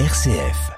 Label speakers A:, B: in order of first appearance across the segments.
A: RCF.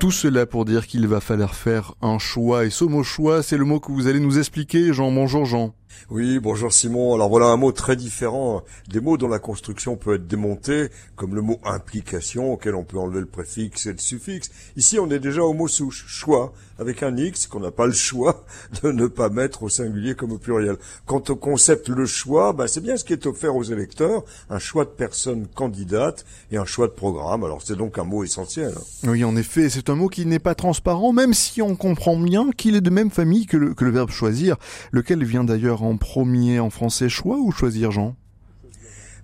B: Tout cela pour dire qu'il va falloir faire un choix. Et ce mot choix, c'est le mot que vous allez nous expliquer. Jean, bonjour Jean.
C: Oui, bonjour Simon. Alors voilà un mot très différent des mots dont la construction peut être démontée, comme le mot implication, auquel on peut enlever le préfixe et le suffixe. Ici, on est déjà au mot souche, choix, avec un X qu'on n'a pas le choix de ne pas mettre au singulier comme au pluriel. Quant au concept le choix, bah, c'est bien ce qui est offert aux électeurs, un choix de personnes candidates et un choix de programme. Alors c'est donc un mot essentiel.
B: Oui, en effet, c'est un mot qui n'est pas transparent, même si on comprend bien qu'il est de même famille que le, que le verbe choisir, lequel vient d'ailleurs en premier en français choix ou choisir Jean?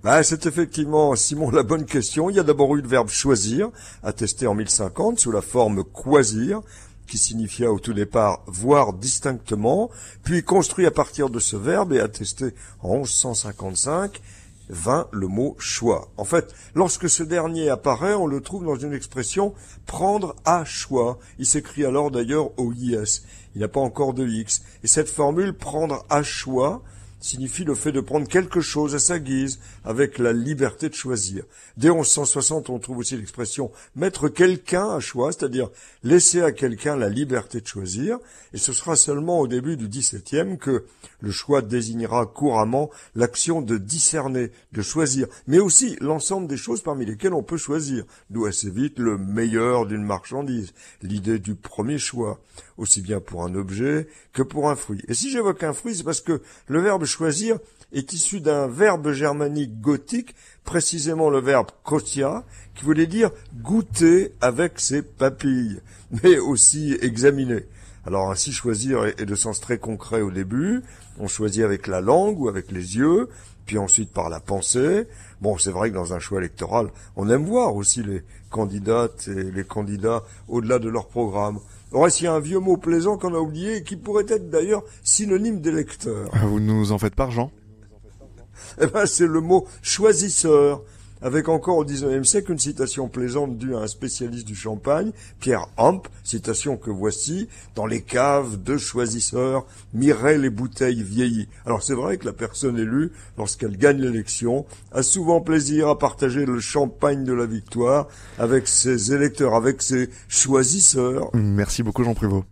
C: Bah, c'est effectivement, Simon, la bonne question. Il y a d'abord eu le verbe choisir, attesté en 1050 sous la forme quasir, qui signifia au tout départ voir distinctement, puis construit à partir de ce verbe et attesté en 1155 vint le mot choix. En fait, lorsque ce dernier apparaît, on le trouve dans une expression prendre à choix. Il s'écrit alors d'ailleurs OIS. Il n'a pas encore de X. Et cette formule prendre à choix signifie le fait de prendre quelque chose à sa guise, avec la liberté de choisir. Dès 1160, on trouve aussi l'expression mettre quelqu'un à choix, c'est-à-dire laisser à quelqu'un la liberté de choisir, et ce sera seulement au début du XVIIe que le choix désignera couramment l'action de discerner, de choisir, mais aussi l'ensemble des choses parmi lesquelles on peut choisir, d'où assez vite le meilleur d'une marchandise, l'idée du premier choix, aussi bien pour un objet que pour un fruit. Et si j'évoque un fruit, c'est parce que le verbe choisir est issu d'un verbe germanique gothique, précisément le verbe kotia, qui voulait dire goûter avec ses papilles, mais aussi examiner. Alors ainsi choisir est de sens très concret au début, on choisit avec la langue ou avec les yeux, puis ensuite par la pensée. Bon, c'est vrai que dans un choix électoral, on aime voir aussi les candidates et les candidats au-delà de leur programme. Alors, il y a un vieux mot plaisant qu'on a oublié et qui pourrait être d'ailleurs synonyme d'électeur.
B: Ah, vous nous en faites pas, Jean?
C: Eh ben, c'est le mot choisisseur avec encore au XIXe siècle une citation plaisante due à un spécialiste du champagne, Pierre Hamp, citation que voici, dans les caves de choisisseurs miraient les bouteilles vieillies. Alors c'est vrai que la personne élue, lorsqu'elle gagne l'élection, a souvent plaisir à partager le champagne de la victoire avec ses électeurs, avec ses choisisseurs.
B: Merci beaucoup Jean Prévost.